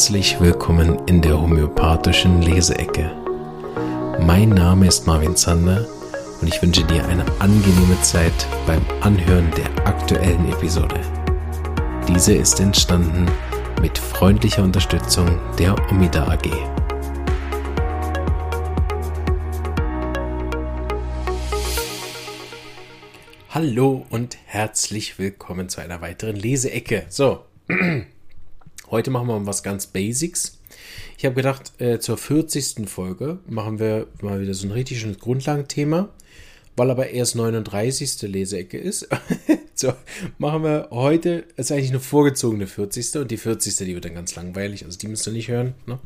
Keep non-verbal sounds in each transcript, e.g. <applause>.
herzlich willkommen in der homöopathischen Leseecke. Mein Name ist Marvin Zander und ich wünsche dir eine angenehme Zeit beim Anhören der aktuellen Episode. Diese ist entstanden mit freundlicher Unterstützung der Omida AG. Hallo und herzlich willkommen zu einer weiteren Leseecke. So, <clears throat> Heute machen wir was ganz Basics. Ich habe gedacht, äh, zur 40. Folge machen wir mal wieder so ein richtig schönes Grundlagenthema, weil aber erst 39. Leseecke ist. <laughs> so, machen wir heute, ist eigentlich eine vorgezogene 40. und die 40. die wird dann ganz langweilig, also die müsst ihr nicht hören. Ne?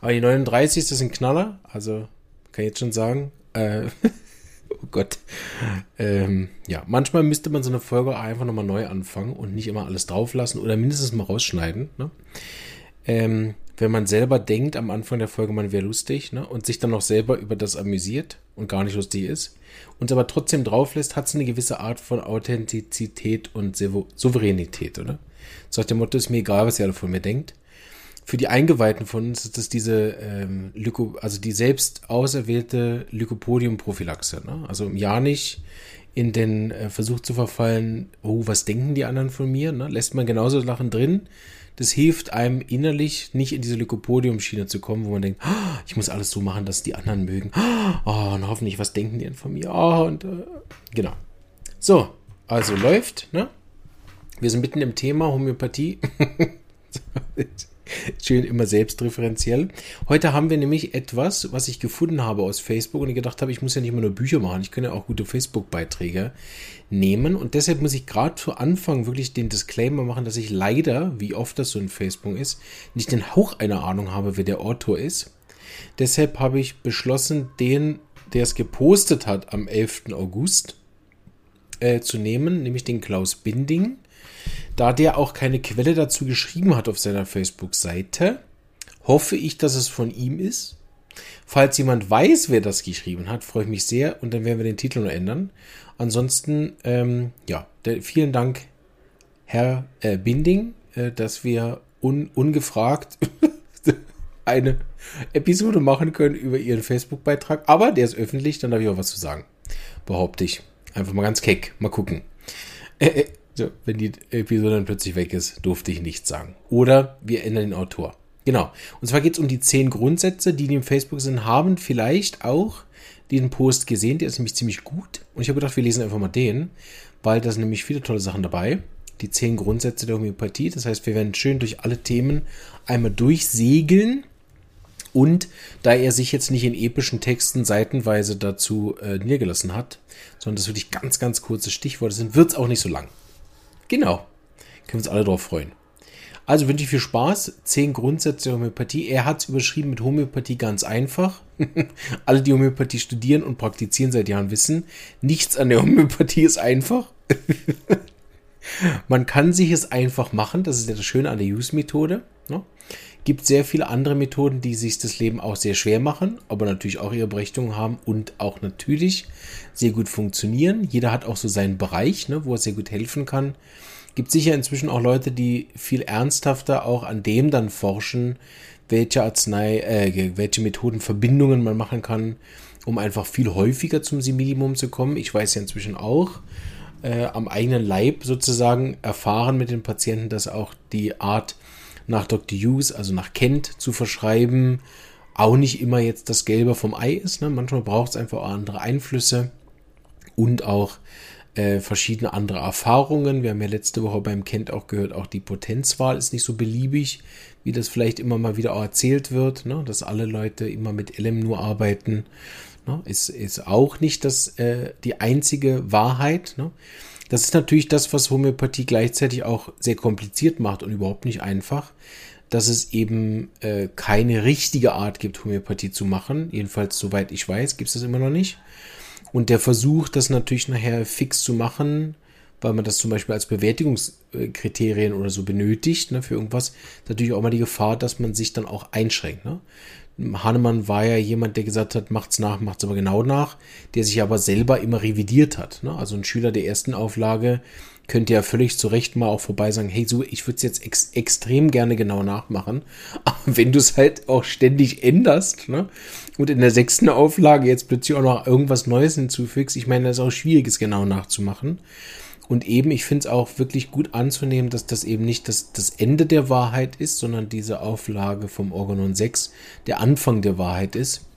Aber die 39. sind Knaller, also kann ich jetzt schon sagen. Äh, <laughs> Oh Gott. Ähm, ja, manchmal müsste man so eine Folge einfach nochmal neu anfangen und nicht immer alles drauflassen oder mindestens mal rausschneiden. Ne? Ähm, wenn man selber denkt am Anfang der Folge, man wäre lustig ne? und sich dann noch selber über das amüsiert und gar nicht lustig ist und aber trotzdem drauflässt, hat es eine gewisse Art von Authentizität und Souveränität, oder? So nach dem Motto, ist mir egal, was ihr alle von mir denkt für die Eingeweihten von uns ist das diese ähm, Lyko, also die selbst auserwählte Lycopodium-Prophylaxe. Ne? Also ja nicht in den äh, Versuch zu verfallen, oh, was denken die anderen von mir? Ne? Lässt man genauso Lachen drin. Das hilft einem innerlich nicht in diese Lycopodium-Schiene zu kommen, wo man denkt, oh, ich muss alles so machen, dass die anderen mögen. Oh, und hoffentlich, was denken die denn von mir? Oh, und äh, genau. So, also läuft, ne? Wir sind mitten im Thema Homöopathie. <laughs> Schön immer selbstreferenziell. Heute haben wir nämlich etwas, was ich gefunden habe aus Facebook und ich gedacht habe, ich muss ja nicht immer nur Bücher machen, ich kann ja auch gute Facebook-Beiträge nehmen und deshalb muss ich gerade zu Anfang wirklich den Disclaimer machen, dass ich leider, wie oft das so in Facebook ist, nicht den Hauch einer Ahnung habe, wer der Autor ist. Deshalb habe ich beschlossen, den, der es gepostet hat am 11. August, äh, zu nehmen, nämlich den Klaus Binding. Da der auch keine Quelle dazu geschrieben hat auf seiner Facebook-Seite, hoffe ich, dass es von ihm ist. Falls jemand weiß, wer das geschrieben hat, freue ich mich sehr und dann werden wir den Titel noch ändern. Ansonsten, ähm, ja, vielen Dank, Herr äh, Binding, äh, dass wir un, ungefragt <laughs> eine Episode machen können über Ihren Facebook-Beitrag. Aber der ist öffentlich, dann darf ich auch was zu sagen. Behaupte ich. Einfach mal ganz keck. Mal gucken. Äh, äh wenn die Episode dann plötzlich weg ist, durfte ich nichts sagen. Oder wir ändern den Autor. Genau. Und zwar geht es um die zehn Grundsätze, die, die im Facebook sind, haben vielleicht auch den Post gesehen. Der ist nämlich ziemlich gut. Und ich habe gedacht, wir lesen einfach mal den, weil da sind nämlich viele tolle Sachen dabei. Die zehn Grundsätze der Homöopathie. Das heißt, wir werden schön durch alle Themen einmal durchsegeln. Und da er sich jetzt nicht in epischen Texten seitenweise dazu äh, niedergelassen hat, sondern das wirklich ganz, ganz kurze Stichworte sind, wird es auch nicht so lang. Genau. Können wir uns alle drauf freuen. Also wünsche ich viel Spaß. Zehn Grundsätze der Homöopathie. Er hat es überschrieben mit Homöopathie ganz einfach. <laughs> alle, die Homöopathie studieren und praktizieren seit Jahren, wissen, nichts an der Homöopathie ist einfach. <laughs> Man kann sich es einfach machen. Das ist ja das Schöne an der Use-Methode. Ne? Gibt sehr viele andere Methoden, die sich das Leben auch sehr schwer machen, aber natürlich auch ihre Berechtigung haben und auch natürlich sehr gut funktionieren. Jeder hat auch so seinen Bereich, ne, wo er sehr gut helfen kann. Gibt sicher inzwischen auch Leute, die viel ernsthafter auch an dem dann forschen, welche Arznei, äh, welche Methodenverbindungen man machen kann, um einfach viel häufiger zum Minimum zu kommen. Ich weiß ja inzwischen auch, äh, am eigenen Leib sozusagen erfahren mit den Patienten, dass auch die Art nach Dr. Hughes, also nach Kent zu verschreiben, auch nicht immer jetzt das Gelbe vom Ei ist. Ne? Manchmal braucht es einfach andere Einflüsse und auch äh, verschiedene andere Erfahrungen. Wir haben ja letzte Woche beim Kent auch gehört, auch die Potenzwahl ist nicht so beliebig, wie das vielleicht immer mal wieder auch erzählt wird, ne? dass alle Leute immer mit LM nur arbeiten. Ne? Ist, ist auch nicht das, äh, die einzige Wahrheit. Ne? Das ist natürlich das, was Homöopathie gleichzeitig auch sehr kompliziert macht und überhaupt nicht einfach, dass es eben äh, keine richtige Art gibt, Homöopathie zu machen. Jedenfalls, soweit ich weiß, gibt es das immer noch nicht. Und der Versuch, das natürlich nachher fix zu machen, weil man das zum Beispiel als Bewertungskriterien oder so benötigt, ne, für irgendwas, natürlich auch mal die Gefahr, dass man sich dann auch einschränkt. Ne? Hahnemann war ja jemand, der gesagt hat, macht's nach, macht's aber genau nach, der sich aber selber immer revidiert hat. Ne? Also ein Schüler der ersten Auflage könnte ja völlig zu Recht mal auch vorbei sagen, hey, so, ich würde es jetzt ex extrem gerne genau nachmachen. <laughs> Aber wenn du es halt auch ständig änderst, ne? Und in der sechsten Auflage jetzt plötzlich auch noch irgendwas Neues hinzufügst, ich meine, das ist auch schwierig, es genau nachzumachen. Und eben, ich finde es auch wirklich gut anzunehmen, dass das eben nicht das, das Ende der Wahrheit ist, sondern diese Auflage vom Organon 6 der Anfang der Wahrheit ist.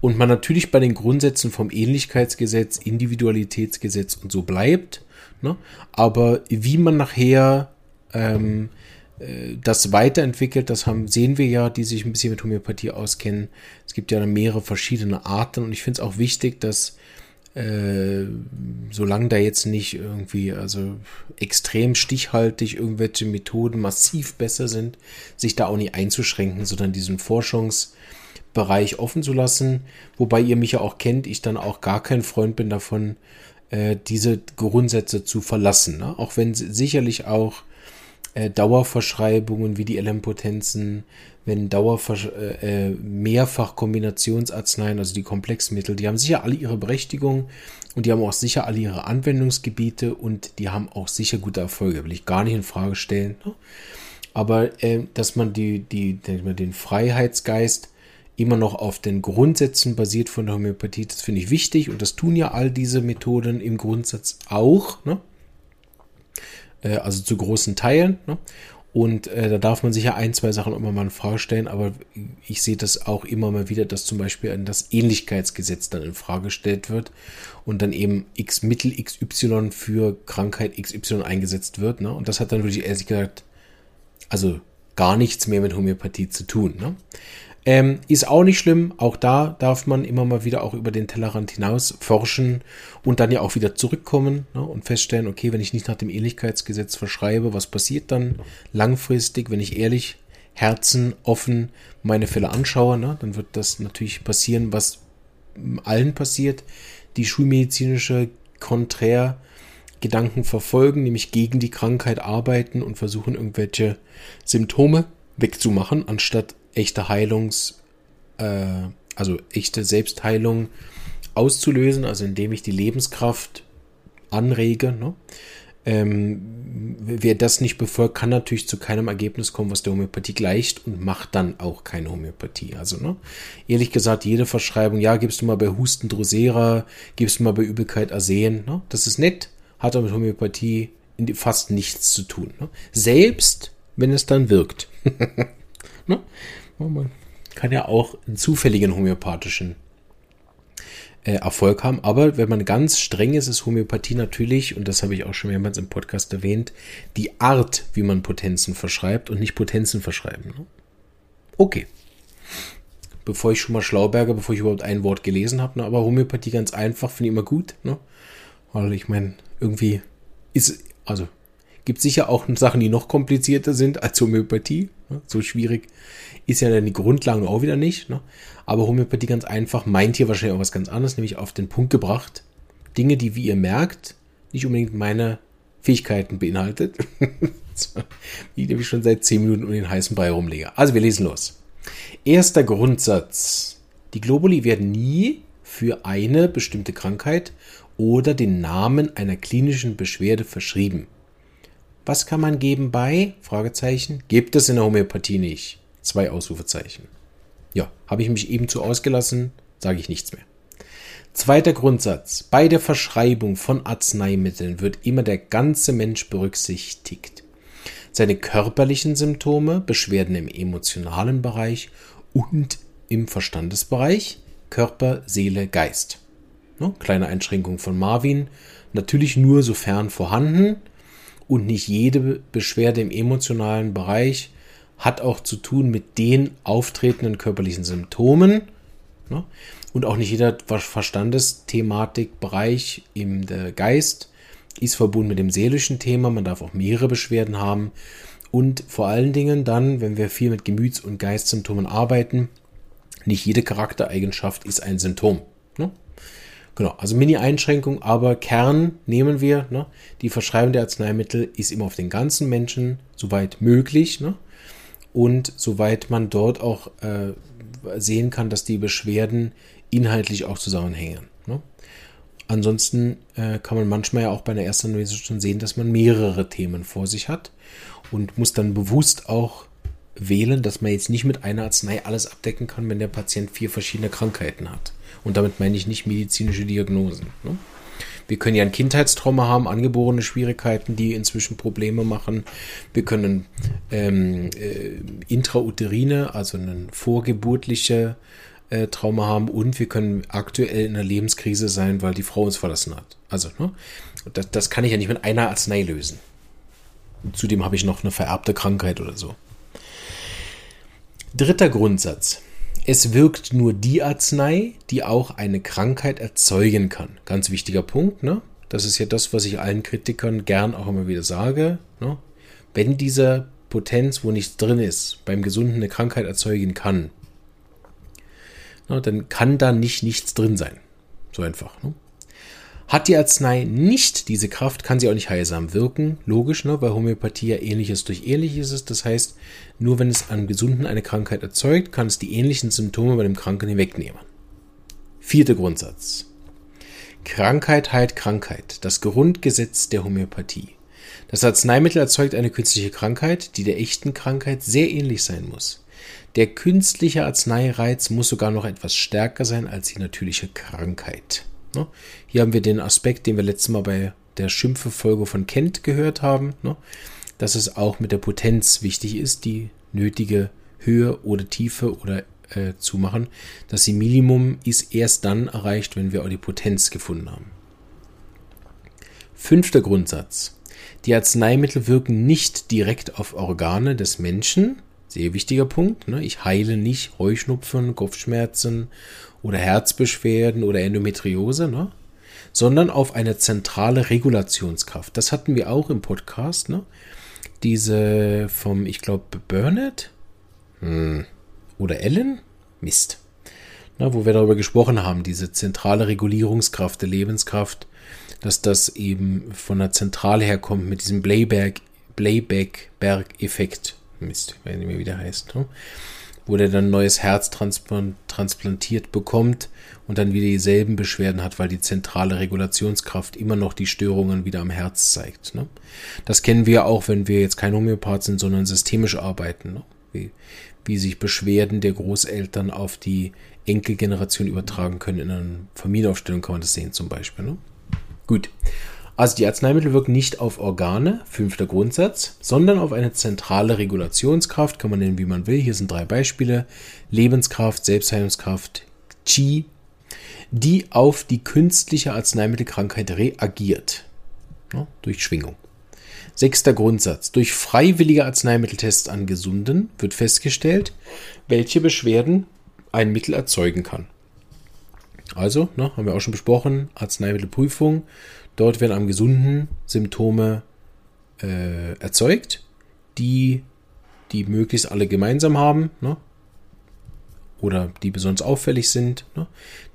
Und man natürlich bei den Grundsätzen vom Ähnlichkeitsgesetz, Individualitätsgesetz und so bleibt. Ne? Aber wie man nachher ähm, äh, das weiterentwickelt, das haben, sehen wir ja, die sich ein bisschen mit Homöopathie auskennen. Es gibt ja mehrere verschiedene Arten und ich finde es auch wichtig, dass äh, solange da jetzt nicht irgendwie, also extrem stichhaltig irgendwelche Methoden massiv besser sind, sich da auch nicht einzuschränken, sondern diesen Forschungsbereich offen zu lassen. Wobei ihr mich ja auch kennt, ich dann auch gar kein Freund bin davon, äh, diese Grundsätze zu verlassen. Ne? Auch wenn sicherlich auch äh, Dauerverschreibungen wie die LM-Potenzen, wenn Dauerversch äh, äh, Mehrfach-Kombinationsarzneien, also die Komplexmittel, die haben sicher alle ihre Berechtigung und die haben auch sicher alle ihre Anwendungsgebiete und die haben auch sicher gute Erfolge, will ich gar nicht in Frage stellen. Ne? Aber äh, dass man die, die, den Freiheitsgeist immer noch auf den Grundsätzen basiert von der Homöopathie. Das finde ich wichtig und das tun ja all diese Methoden im Grundsatz auch. Ne? Äh, also zu großen Teilen. Ne? Und äh, da darf man sich ja ein, zwei Sachen immer mal in Frage stellen, aber ich sehe das auch immer mal wieder, dass zum Beispiel das Ähnlichkeitsgesetz dann in Frage gestellt wird und dann eben X Mittel XY für Krankheit XY eingesetzt wird. Ne? Und das hat dann wirklich ehrlich gesagt, also gar nichts mehr mit Homöopathie zu tun. Ne? Ähm, ist auch nicht schlimm. Auch da darf man immer mal wieder auch über den Tellerrand hinaus forschen und dann ja auch wieder zurückkommen ne, und feststellen, okay, wenn ich nicht nach dem Ähnlichkeitsgesetz verschreibe, was passiert dann langfristig, wenn ich ehrlich, Herzen offen meine Fälle anschaue, ne, dann wird das natürlich passieren, was allen passiert, die schulmedizinische Konträr Gedanken verfolgen, nämlich gegen die Krankheit arbeiten und versuchen irgendwelche Symptome wegzumachen, anstatt echte Heilungs, äh, also echte Selbstheilung auszulösen, also indem ich die Lebenskraft anrege. Ne? Ähm, wer das nicht befolgt, kann natürlich zu keinem Ergebnis kommen, was der Homöopathie gleicht und macht dann auch keine Homöopathie. Also, ne? ehrlich gesagt, jede Verschreibung, ja, gibst du mal bei Husten Drosera, gibst du mal bei Übelkeit Arsen, ne? das ist nett, hat aber mit Homöopathie fast nichts zu tun. Ne? Selbst wenn es dann wirkt. <laughs> ne? Man kann ja auch einen zufälligen homöopathischen äh, Erfolg haben. Aber wenn man ganz streng ist, ist Homöopathie natürlich, und das habe ich auch schon mehrmals im Podcast erwähnt, die Art, wie man Potenzen verschreibt und nicht Potenzen verschreiben. Ne? Okay. Bevor ich schon mal Schlauberger, bevor ich überhaupt ein Wort gelesen habe, ne? aber Homöopathie ganz einfach, finde ich immer gut. Ne? Weil ich meine, irgendwie ist, also gibt sicher auch Sachen, die noch komplizierter sind als Homöopathie. Ne? So schwierig ist ja dann die Grundlagen auch wieder nicht. Ne? Aber Homöopathie ganz einfach meint hier wahrscheinlich auch was ganz anderes, nämlich auf den Punkt gebracht. Dinge, die, wie ihr merkt, nicht unbedingt meine Fähigkeiten beinhaltet. <laughs> wie ich nämlich schon seit 10 Minuten um den heißen Brei rumlege. Also wir lesen los. Erster Grundsatz. Die Globuli werden nie für eine bestimmte Krankheit oder den Namen einer klinischen Beschwerde verschrieben. Was kann man geben bei? Fragezeichen. Gibt es in der Homöopathie nicht. Zwei Ausrufezeichen. Ja, habe ich mich eben zu ausgelassen, sage ich nichts mehr. Zweiter Grundsatz. Bei der Verschreibung von Arzneimitteln wird immer der ganze Mensch berücksichtigt. Seine körperlichen Symptome, Beschwerden im emotionalen Bereich und im Verstandesbereich, Körper, Seele, Geist. Ne, kleine Einschränkung von Marvin. Natürlich nur sofern vorhanden und nicht jede Beschwerde im emotionalen Bereich hat auch zu tun mit den auftretenden körperlichen Symptomen. Ne? Und auch nicht jeder Verstandesthematikbereich im Geist ist verbunden mit dem seelischen Thema. Man darf auch mehrere Beschwerden haben. Und vor allen Dingen dann, wenn wir viel mit Gemüts- und Geistsymptomen arbeiten, nicht jede Charaktereigenschaft ist ein Symptom. Ne? Genau, also Mini-Einschränkung, aber Kern nehmen wir. Ne? Die Verschreibung der Arzneimittel ist immer auf den ganzen Menschen, soweit möglich. Ne? und soweit man dort auch äh, sehen kann, dass die Beschwerden inhaltlich auch zusammenhängen. Ne? Ansonsten äh, kann man manchmal ja auch bei einer ersten Analyse schon sehen, dass man mehrere Themen vor sich hat und muss dann bewusst auch wählen, dass man jetzt nicht mit einer Arznei alles abdecken kann, wenn der Patient vier verschiedene Krankheiten hat. Und damit meine ich nicht medizinische Diagnosen. Ne? Wir können ja ein Kindheitstrauma haben, angeborene Schwierigkeiten, die inzwischen Probleme machen. Wir können ähm, äh, intrauterine, also eine vorgeburtliche äh, Trauma haben und wir können aktuell in einer Lebenskrise sein, weil die Frau uns verlassen hat. Also, ne? das, das kann ich ja nicht mit einer Arznei lösen. Zudem habe ich noch eine vererbte Krankheit oder so. Dritter Grundsatz. Es wirkt nur die Arznei, die auch eine Krankheit erzeugen kann. Ganz wichtiger Punkt, ne? Das ist ja das, was ich allen Kritikern gern auch immer wieder sage. Ne? Wenn diese Potenz, wo nichts drin ist, beim Gesunden eine Krankheit erzeugen kann, ne, dann kann da nicht nichts drin sein. So einfach. Ne? Hat die Arznei nicht diese Kraft, kann sie auch nicht heilsam wirken. Logisch, ne? weil Homöopathie ja ähnliches durch ähnliches ist. Das heißt, nur wenn es an Gesunden eine Krankheit erzeugt, kann es die ähnlichen Symptome bei dem Kranken hinwegnehmen. Vierter Grundsatz. Krankheit heilt Krankheit. Das Grundgesetz der Homöopathie. Das Arzneimittel erzeugt eine künstliche Krankheit, die der echten Krankheit sehr ähnlich sein muss. Der künstliche Arzneireiz muss sogar noch etwas stärker sein als die natürliche Krankheit. Ne? Hier haben wir den Aspekt, den wir letztes Mal bei der Schimpfe-Folge von Kent gehört haben, ne? dass es auch mit der Potenz wichtig ist, die nötige Höhe oder Tiefe oder äh, zu machen. Das Minimum ist erst dann erreicht, wenn wir auch die Potenz gefunden haben. Fünfter Grundsatz. Die Arzneimittel wirken nicht direkt auf Organe des Menschen. Sehr wichtiger Punkt. Ne? Ich heile nicht Heuschnupfen, Kopfschmerzen oder Herzbeschwerden oder Endometriose, ne? sondern auf eine zentrale Regulationskraft. Das hatten wir auch im Podcast. Ne? Diese vom, ich glaube, Burnett hm. oder Ellen? Mist. Na, wo wir darüber gesprochen haben, diese zentrale Regulierungskraft der Lebenskraft, dass das eben von der Zentrale herkommt mit diesem Blayback-Berg-Effekt. Mist, wenn nicht mehr wieder heißt. Ne? wo der dann ein neues Herz transplantiert bekommt und dann wieder dieselben Beschwerden hat, weil die zentrale Regulationskraft immer noch die Störungen wieder am Herz zeigt. Ne? Das kennen wir auch, wenn wir jetzt kein Homöopath sind, sondern systemisch arbeiten. Ne? Wie, wie sich Beschwerden der Großeltern auf die Enkelgeneration übertragen können. In einer Familienaufstellung kann man das sehen zum Beispiel. Ne? Gut. Also die Arzneimittel wirken nicht auf Organe, fünfter Grundsatz, sondern auf eine zentrale Regulationskraft, kann man nennen, wie man will. Hier sind drei Beispiele. Lebenskraft, Selbstheilungskraft, Qi, die auf die künstliche Arzneimittelkrankheit reagiert. Ja, durch Schwingung. Sechster Grundsatz. Durch freiwillige Arzneimitteltests an Gesunden wird festgestellt, welche Beschwerden ein Mittel erzeugen kann. Also, ne, haben wir auch schon besprochen, Arzneimittelprüfung Dort werden am Gesunden Symptome äh, erzeugt, die die möglichst alle gemeinsam haben, ne? oder die besonders auffällig sind. Ne?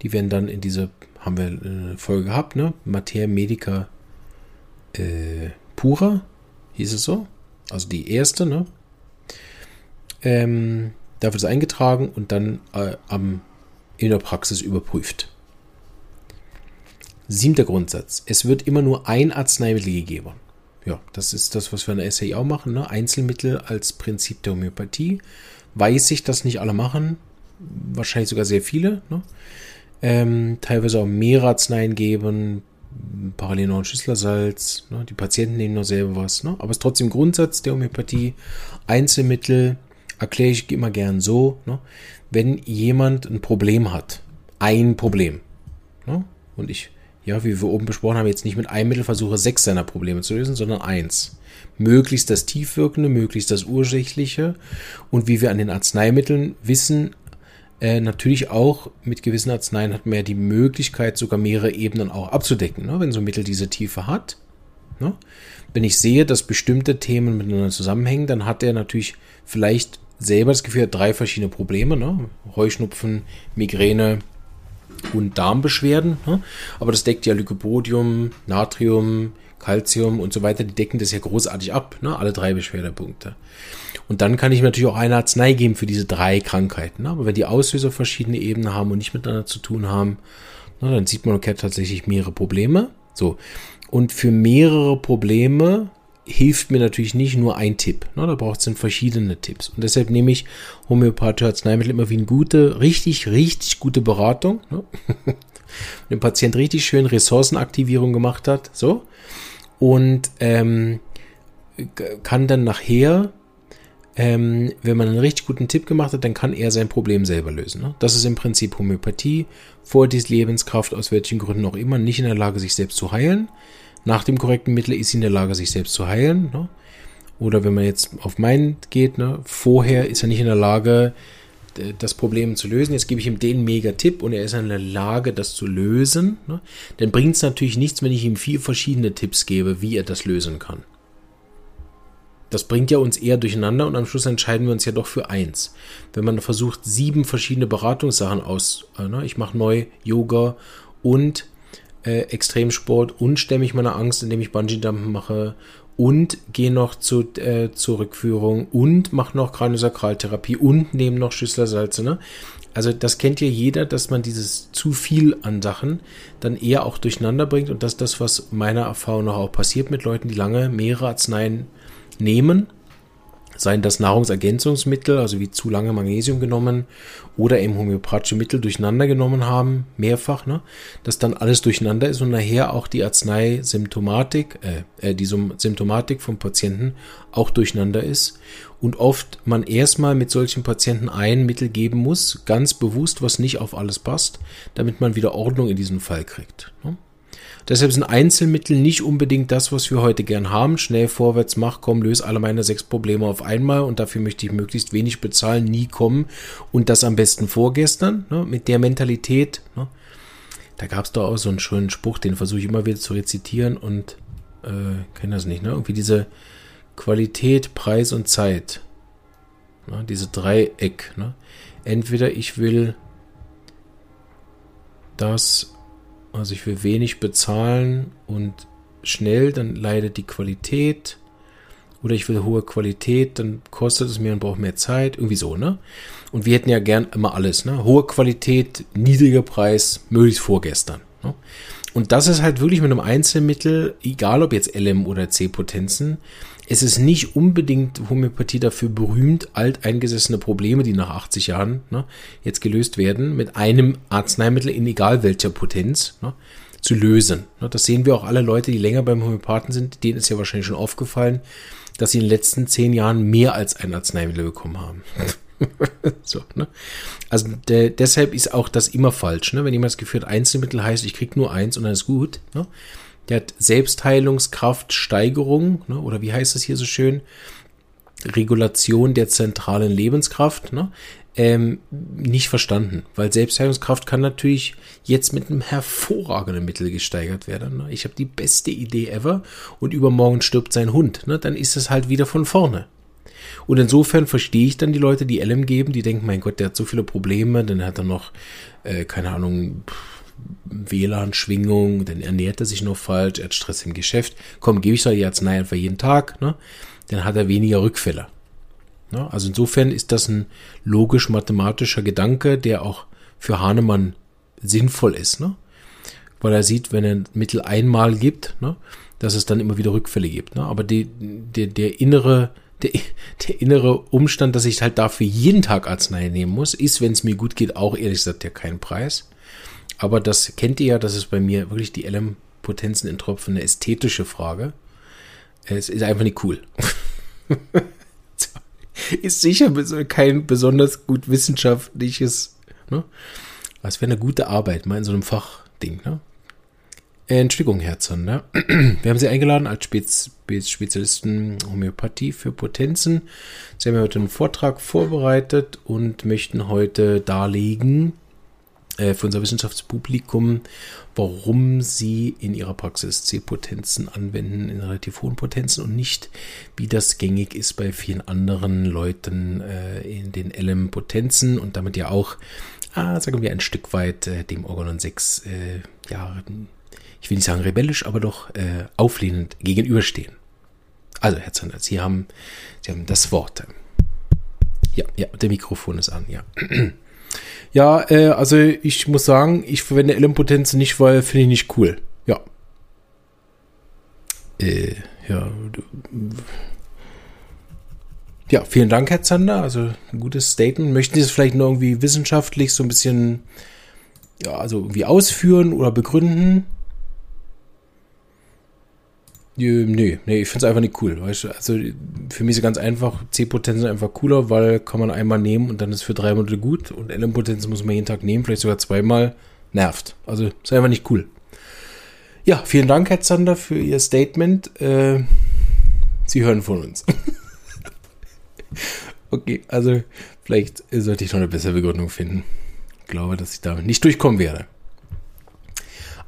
Die werden dann in diese, haben wir eine Folge gehabt, ne? Mater Medica äh, Pura, hieß es so. Also die erste, ne? Ähm, da wird es eingetragen und dann äh, am, in der Praxis überprüft. Siebter Grundsatz. Es wird immer nur ein Arzneimittel gegeben. Ja, das ist das, was wir in der Essay auch machen. Ne? Einzelmittel als Prinzip der Homöopathie. Weiß ich, dass nicht alle machen. Wahrscheinlich sogar sehr viele. Ne? Ähm, teilweise auch mehrere Arzneien geben. Parallel noch ein Schüsslersalz. Ne? Die Patienten nehmen noch selber was. Ne? Aber es ist trotzdem Grundsatz der Homöopathie. Einzelmittel erkläre ich immer gern so. Ne? Wenn jemand ein Problem hat. Ein Problem. Ne? Und ich ja, wie wir oben besprochen haben, jetzt nicht mit einem Mittel versuche, sechs seiner Probleme zu lösen, sondern eins. Möglichst das Tiefwirkende, möglichst das Ursächliche. Und wie wir an den Arzneimitteln wissen, äh, natürlich auch mit gewissen Arzneien hat man ja die Möglichkeit, sogar mehrere Ebenen auch abzudecken, ne? wenn so ein Mittel diese Tiefe hat. Ne? Wenn ich sehe, dass bestimmte Themen miteinander zusammenhängen, dann hat er natürlich vielleicht selber das Gefühl, er hat drei verschiedene Probleme. Ne? Heuschnupfen, Migräne, und Darmbeschwerden. Ne? Aber das deckt ja Lycopodium, Natrium, Calcium und so weiter, die decken das ja großartig ab, ne? alle drei Beschwerdepunkte. Und dann kann ich natürlich auch eine Arznei geben für diese drei Krankheiten. Ne? Aber wenn die Auslöser verschiedene Ebenen haben und nicht miteinander zu tun haben, ne, dann sieht man, okay, tatsächlich mehrere Probleme. So. Und für mehrere Probleme hilft mir natürlich nicht nur ein Tipp. Ne? Da braucht es dann verschiedene Tipps. Und deshalb nehme ich homöopathische Arzneimittel immer wie eine gute, richtig, richtig gute Beratung. Ne? <laughs> Wenn der Patient richtig schön Ressourcenaktivierung gemacht hat. So. Und ähm, kann dann nachher, ähm, wenn man einen richtig guten Tipp gemacht hat, dann kann er sein Problem selber lösen. Ne? Das ist im Prinzip Homöopathie. Vor die Lebenskraft, aus welchen Gründen auch immer, nicht in der Lage, sich selbst zu heilen nach dem korrekten Mittel ist sie in der Lage, sich selbst zu heilen. Ne? Oder wenn man jetzt auf meinen geht, ne? vorher ist er nicht in der Lage, das Problem zu lösen. Jetzt gebe ich ihm den Mega-Tipp und er ist in der Lage, das zu lösen. Ne? Dann bringt es natürlich nichts, wenn ich ihm vier verschiedene Tipps gebe, wie er das lösen kann. Das bringt ja uns eher durcheinander und am Schluss entscheiden wir uns ja doch für eins. Wenn man versucht, sieben verschiedene Beratungssachen aus, äh, ne? ich mache neu Yoga und äh, Extremsport und stemme mich meiner Angst, indem ich Bungee-Jumpen mache und gehe noch zu, äh, zur Rückführung und mache noch Kraniosakraltherapie und nehme noch Schüsslersalze. Ne? Also das kennt ja jeder, dass man dieses zu viel an Sachen dann eher auch durcheinander bringt und das ist das, was meiner Erfahrung nach auch passiert mit Leuten, die lange mehrere Arzneien nehmen seien das Nahrungsergänzungsmittel, also wie zu lange Magnesium genommen oder eben homöopathische Mittel durcheinander genommen haben, mehrfach, ne? dass dann alles durcheinander ist und nachher auch die Arzneisymptomatik, äh, äh, die Symptomatik vom Patienten auch durcheinander ist und oft man erstmal mit solchen Patienten ein Mittel geben muss, ganz bewusst, was nicht auf alles passt, damit man wieder Ordnung in diesen Fall kriegt. Ne? Deshalb sind Einzelmittel nicht unbedingt das, was wir heute gern haben. Schnell vorwärts, mach, komm, löse alle meine sechs Probleme auf einmal und dafür möchte ich möglichst wenig bezahlen, nie kommen und das am besten vorgestern, ne, mit der Mentalität. Ne. Da gab es doch auch so einen schönen Spruch, den versuche ich immer wieder zu rezitieren und äh, kenne das nicht, ne? Irgendwie diese Qualität, Preis und Zeit. Ne, diese Dreieck. Ne? Entweder ich will das also ich will wenig bezahlen und schnell, dann leidet die Qualität. Oder ich will hohe Qualität, dann kostet es mir und braucht mehr Zeit. Irgendwie so, ne? Und wir hätten ja gern immer alles, ne? Hohe Qualität, niedriger Preis, möglichst vorgestern. Ne? Und das ist halt wirklich mit einem Einzelmittel, egal ob jetzt LM oder C-Potenzen, es ist nicht unbedingt Homöopathie dafür berühmt, alteingesessene Probleme, die nach 80 Jahren ne, jetzt gelöst werden, mit einem Arzneimittel in egal welcher Potenz ne, zu lösen. Ne, das sehen wir auch alle Leute, die länger beim Homöopathen sind, denen ist ja wahrscheinlich schon aufgefallen, dass sie in den letzten zehn Jahren mehr als ein Arzneimittel bekommen haben. <laughs> so, ne? Also de deshalb ist auch das immer falsch. Ne? Wenn jemand das Gefühl hat, Einzelmittel heißt, ich krieg nur eins und dann ist gut. Ne? Der hat Selbstheilungskraftsteigerung, ne, oder wie heißt es hier so schön? Regulation der zentralen Lebenskraft, ne, ähm, nicht verstanden. Weil Selbstheilungskraft kann natürlich jetzt mit einem hervorragenden Mittel gesteigert werden. Ne? Ich habe die beste Idee ever und übermorgen stirbt sein Hund. Ne? Dann ist es halt wieder von vorne. Und insofern verstehe ich dann die Leute, die LM geben, die denken, mein Gott, der hat so viele Probleme, dann hat er noch, äh, keine Ahnung, pff, WLAN-Schwingung, dann ernährt er sich noch falsch, er hat Stress im Geschäft. Komm, gebe ich doch die Arznei einfach jeden Tag, ne? Dann hat er weniger Rückfälle. Ne? Also insofern ist das ein logisch-mathematischer Gedanke, der auch für Hahnemann sinnvoll ist, ne? Weil er sieht, wenn er ein Mittel einmal gibt, ne, dass es dann immer wieder Rückfälle gibt. Ne? Aber die, die, der innere der, der, innere Umstand, dass ich halt dafür jeden Tag Arznei nehmen muss, ist, wenn es mir gut geht, auch ehrlich gesagt ja kein Preis. Aber das kennt ihr ja, das ist bei mir wirklich die LM-Potenzen in Tropfen eine ästhetische Frage. Es ist einfach nicht cool. <laughs> ist sicher kein besonders gut wissenschaftliches, ne? Es wäre eine gute Arbeit, mal in so einem Fachding, ne? Äh, Entschuldigung, Herzern, ne? <clears throat> Wir haben Sie eingeladen als Spez Spezialisten Homöopathie für Potenzen. Sie haben heute einen Vortrag vorbereitet und möchten heute darlegen, für unser Wissenschaftspublikum, warum sie in ihrer Praxis C-Potenzen anwenden, in relativ hohen Potenzen und nicht, wie das gängig ist bei vielen anderen Leuten äh, in den LM-Potenzen und damit ja auch ah, sagen wir, ein Stück weit äh, dem Organon 6, äh, ja, ich will nicht sagen rebellisch, aber doch äh, auflehnend gegenüberstehen. Also, Herr Zander, Sie haben, Sie haben das Wort. Ja, ja, der Mikrofon ist an, ja. Ja, äh, also ich muss sagen, ich verwende LM-Potenz nicht, weil finde ich nicht cool. Ja. Äh, ja. Ja, vielen Dank, Herr Zander. Also ein gutes Statement. Möchten Sie es vielleicht noch irgendwie wissenschaftlich so ein bisschen, ja, also irgendwie ausführen oder begründen? Nee, nee, ich finde es einfach nicht cool. Weißt du? Also für mich ist es ganz einfach, C-Potenz sind einfach cooler, weil kann man einmal nehmen und dann ist für drei Monate gut und LM-Potenz muss man jeden Tag nehmen, vielleicht sogar zweimal. Nervt. Also ist einfach nicht cool. Ja, vielen Dank, Herr Zander, für Ihr Statement. Äh, Sie hören von uns. <laughs> okay, also vielleicht sollte ich noch eine bessere Begründung finden. Ich glaube, dass ich damit nicht durchkommen werde.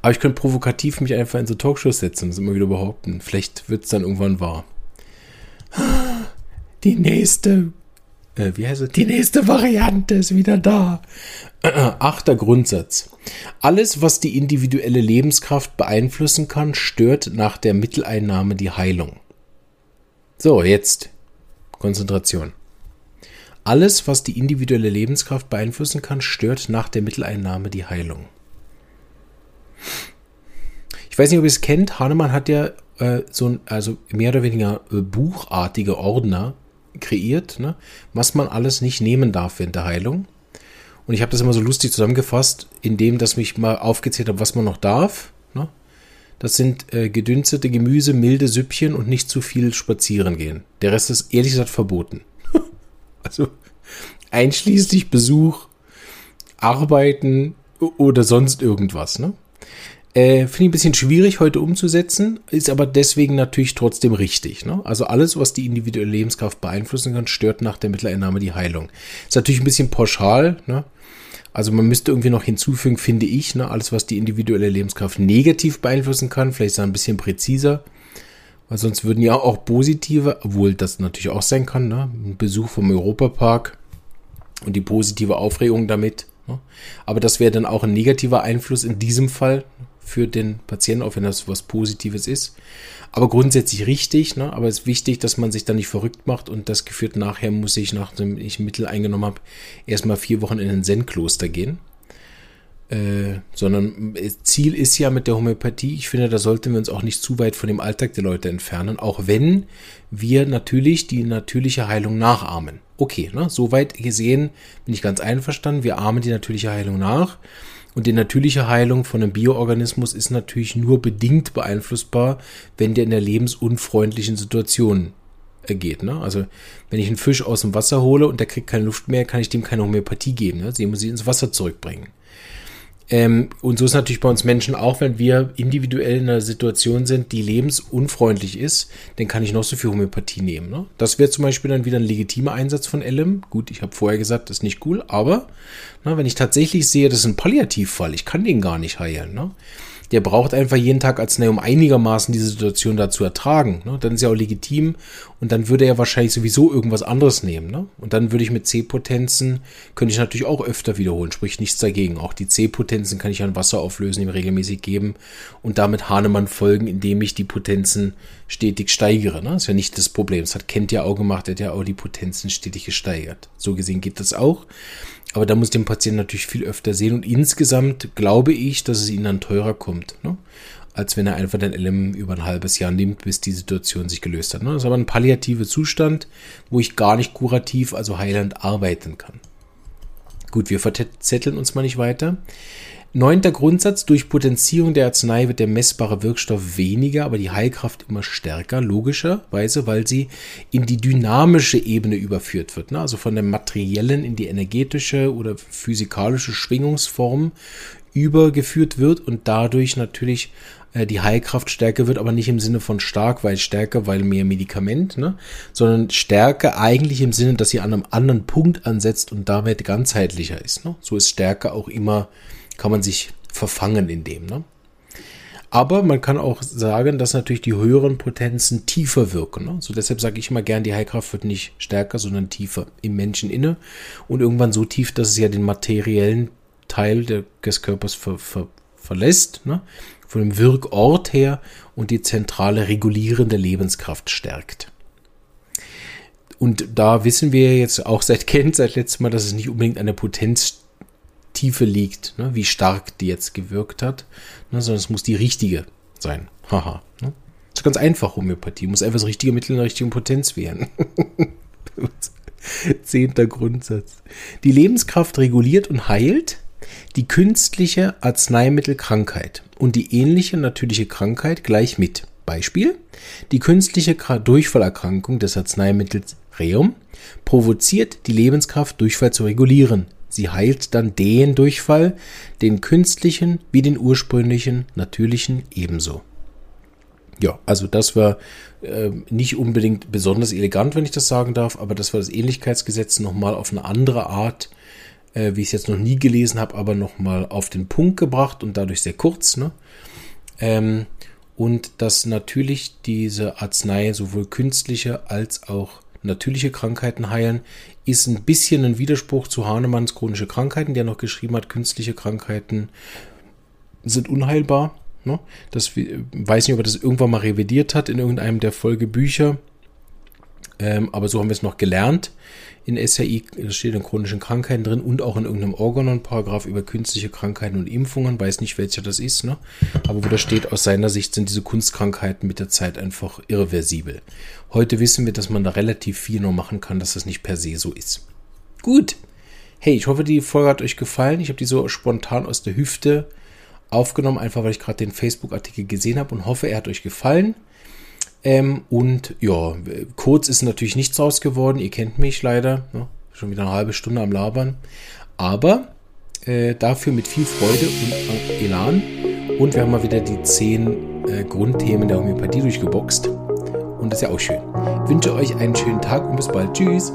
Aber ich könnte provokativ mich einfach in so Talkshows setzen und das immer wieder behaupten. Vielleicht wird es dann irgendwann wahr. <gasps> Die nächste, äh, wie heißt es? Die nächste Variante ist wieder da. <clears throat> Achter Grundsatz. Alles, was die individuelle Lebenskraft beeinflussen kann, stört nach der Mitteleinnahme die Heilung. So, jetzt Konzentration. Alles, was die individuelle Lebenskraft beeinflussen kann, stört nach der Mitteleinnahme die Heilung. Ich weiß nicht, ob ihr es kennt. Hahnemann hat ja äh, so ein, also mehr oder weniger äh, buchartige Ordner kreiert, ne? was man alles nicht nehmen darf während der Heilung. Und ich habe das immer so lustig zusammengefasst, indem dass mich mal aufgezählt habe, was man noch darf. Ne? Das sind äh, gedünstete Gemüse, milde Süppchen und nicht zu viel spazieren gehen. Der Rest ist ehrlich gesagt verboten. <laughs> also einschließlich Besuch, Arbeiten oder sonst irgendwas. Ne? Äh, Finde ich ein bisschen schwierig heute umzusetzen, ist aber deswegen natürlich trotzdem richtig. Ne? Also alles, was die individuelle Lebenskraft beeinflussen kann, stört nach der Mitteleinnahme die Heilung. Ist natürlich ein bisschen pauschal. Ne? Also man müsste irgendwie noch hinzufügen, finde ich, ne? alles, was die individuelle Lebenskraft negativ beeinflussen kann, vielleicht ist ein bisschen präziser. Weil sonst würden ja auch positive, obwohl das natürlich auch sein kann, ne? ein Besuch vom Europapark und die positive Aufregung damit. Ne? Aber das wäre dann auch ein negativer Einfluss in diesem Fall für den Patienten, auch wenn das was Positives ist. Aber grundsätzlich richtig, ne? aber es ist wichtig, dass man sich da nicht verrückt macht und das geführt nachher muss ich, nachdem ich Mittel eingenommen habe, erstmal vier Wochen in ein Zen-Kloster gehen. Äh, sondern Ziel ist ja mit der Homöopathie, ich finde, da sollten wir uns auch nicht zu weit von dem Alltag der Leute entfernen, auch wenn wir natürlich die natürliche Heilung nachahmen. Okay, ne? soweit gesehen bin ich ganz einverstanden, wir ahmen die natürliche Heilung nach. Und die natürliche Heilung von einem Bioorganismus ist natürlich nur bedingt beeinflussbar, wenn der in der lebensunfreundlichen Situation ergeht. Ne? Also wenn ich einen Fisch aus dem Wasser hole und der kriegt keine Luft mehr, kann ich dem keine Homöopathie geben. Ne? Sie muss sie ins Wasser zurückbringen. Ähm, und so ist natürlich bei uns Menschen auch, wenn wir individuell in einer Situation sind, die lebensunfreundlich ist, dann kann ich noch so viel Homöopathie nehmen. Ne? Das wäre zum Beispiel dann wieder ein legitimer Einsatz von LM. Gut, ich habe vorher gesagt, das ist nicht cool, aber na, wenn ich tatsächlich sehe, das ist ein Palliativfall, ich kann den gar nicht heilen. Ne? Der braucht einfach jeden Tag Arznei, um einigermaßen diese Situation da zu ertragen. Ne? Dann ist er auch legitim und dann würde er wahrscheinlich sowieso irgendwas anderes nehmen. Ne? Und dann würde ich mit C-Potenzen, könnte ich natürlich auch öfter wiederholen, sprich nichts dagegen. Auch die C-Potenzen kann ich an Wasser auflösen, ihm regelmäßig geben und damit Hahnemann folgen, indem ich die Potenzen stetig steigere. Ne? Das ist ja nicht das Problem. Das hat Kent ja auch gemacht, er hat ja auch die Potenzen stetig gesteigert. So gesehen geht das auch. Aber da muss den Patienten natürlich viel öfter sehen und insgesamt glaube ich, dass es ihnen dann teurer kommt, ne? als wenn er einfach den LM über ein halbes Jahr nimmt, bis die Situation sich gelöst hat. Ne? Das ist aber ein palliativer Zustand, wo ich gar nicht kurativ, also heilend arbeiten kann. Gut, wir verzetteln uns mal nicht weiter. Neunter Grundsatz, durch Potenzierung der Arznei wird der messbare Wirkstoff weniger, aber die Heilkraft immer stärker, logischerweise, weil sie in die dynamische Ebene überführt wird. Ne? Also von der materiellen in die energetische oder physikalische Schwingungsform übergeführt wird und dadurch natürlich äh, die Heilkraft stärker wird, aber nicht im Sinne von stark, weil stärker, weil mehr Medikament, ne? sondern Stärke eigentlich im Sinne, dass sie an einem anderen Punkt ansetzt und damit ganzheitlicher ist. Ne? So ist Stärke auch immer kann man sich verfangen in dem. Ne? Aber man kann auch sagen, dass natürlich die höheren Potenzen tiefer wirken. Ne? So deshalb sage ich immer gern, die Heilkraft wird nicht stärker, sondern tiefer im Menschen inne und irgendwann so tief, dass es ja den materiellen Teil des Körpers ver, ver, verlässt, ne? von dem Wirkort her und die zentrale regulierende Lebenskraft stärkt. Und da wissen wir jetzt auch seit <laughs> Kent, seit letztem Mal, dass es nicht unbedingt eine Potenztiefe liegt, ne, wie stark die jetzt gewirkt hat, ne, sondern es muss die richtige sein. Haha. Ne? Das ist ganz einfach, Homöopathie. Muss einfach das richtige Mittel in der richtigen Potenz wählen. <laughs> Zehnter Grundsatz. Die Lebenskraft reguliert und heilt die künstliche Arzneimittelkrankheit und die ähnliche natürliche Krankheit gleich mit. Beispiel: Die künstliche Durchfallerkrankung des Arzneimittels Reum provoziert die Lebenskraft, Durchfall zu regulieren. Sie heilt dann den Durchfall, den künstlichen wie den ursprünglichen, natürlichen ebenso. Ja, also das war äh, nicht unbedingt besonders elegant, wenn ich das sagen darf, aber das war das Ähnlichkeitsgesetz nochmal auf eine andere Art, äh, wie ich es jetzt noch nie gelesen habe, aber nochmal auf den Punkt gebracht und dadurch sehr kurz. Ne? Ähm, und dass natürlich diese Arznei sowohl künstliche als auch natürliche Krankheiten heilen, ist ein bisschen ein Widerspruch zu Hahnemanns chronische Krankheiten, der noch geschrieben hat, künstliche Krankheiten sind unheilbar. Ne? Das weiß nicht, ob er das irgendwann mal revidiert hat in irgendeinem der Folgebücher. Ähm, aber so haben wir es noch gelernt in SAI, das steht in chronischen Krankheiten drin und auch in irgendeinem Organon-Paragraph über künstliche Krankheiten und Impfungen, weiß nicht, welcher das ist, ne? Aber wo da steht, aus seiner Sicht sind diese Kunstkrankheiten mit der Zeit einfach irreversibel. Heute wissen wir, dass man da relativ viel noch machen kann, dass das nicht per se so ist. Gut. Hey, ich hoffe, die Folge hat euch gefallen. Ich habe die so spontan aus der Hüfte aufgenommen, einfach weil ich gerade den Facebook-Artikel gesehen habe und hoffe, er hat euch gefallen. Ähm, und ja, kurz ist natürlich nichts raus geworden. Ihr kennt mich leider. Ne? Schon wieder eine halbe Stunde am Labern. Aber äh, dafür mit viel Freude und Elan. Und wir haben mal wieder die zehn äh, Grundthemen der Homöopathie durchgeboxt. Und das ist ja auch schön. Ich wünsche euch einen schönen Tag und bis bald. Tschüss.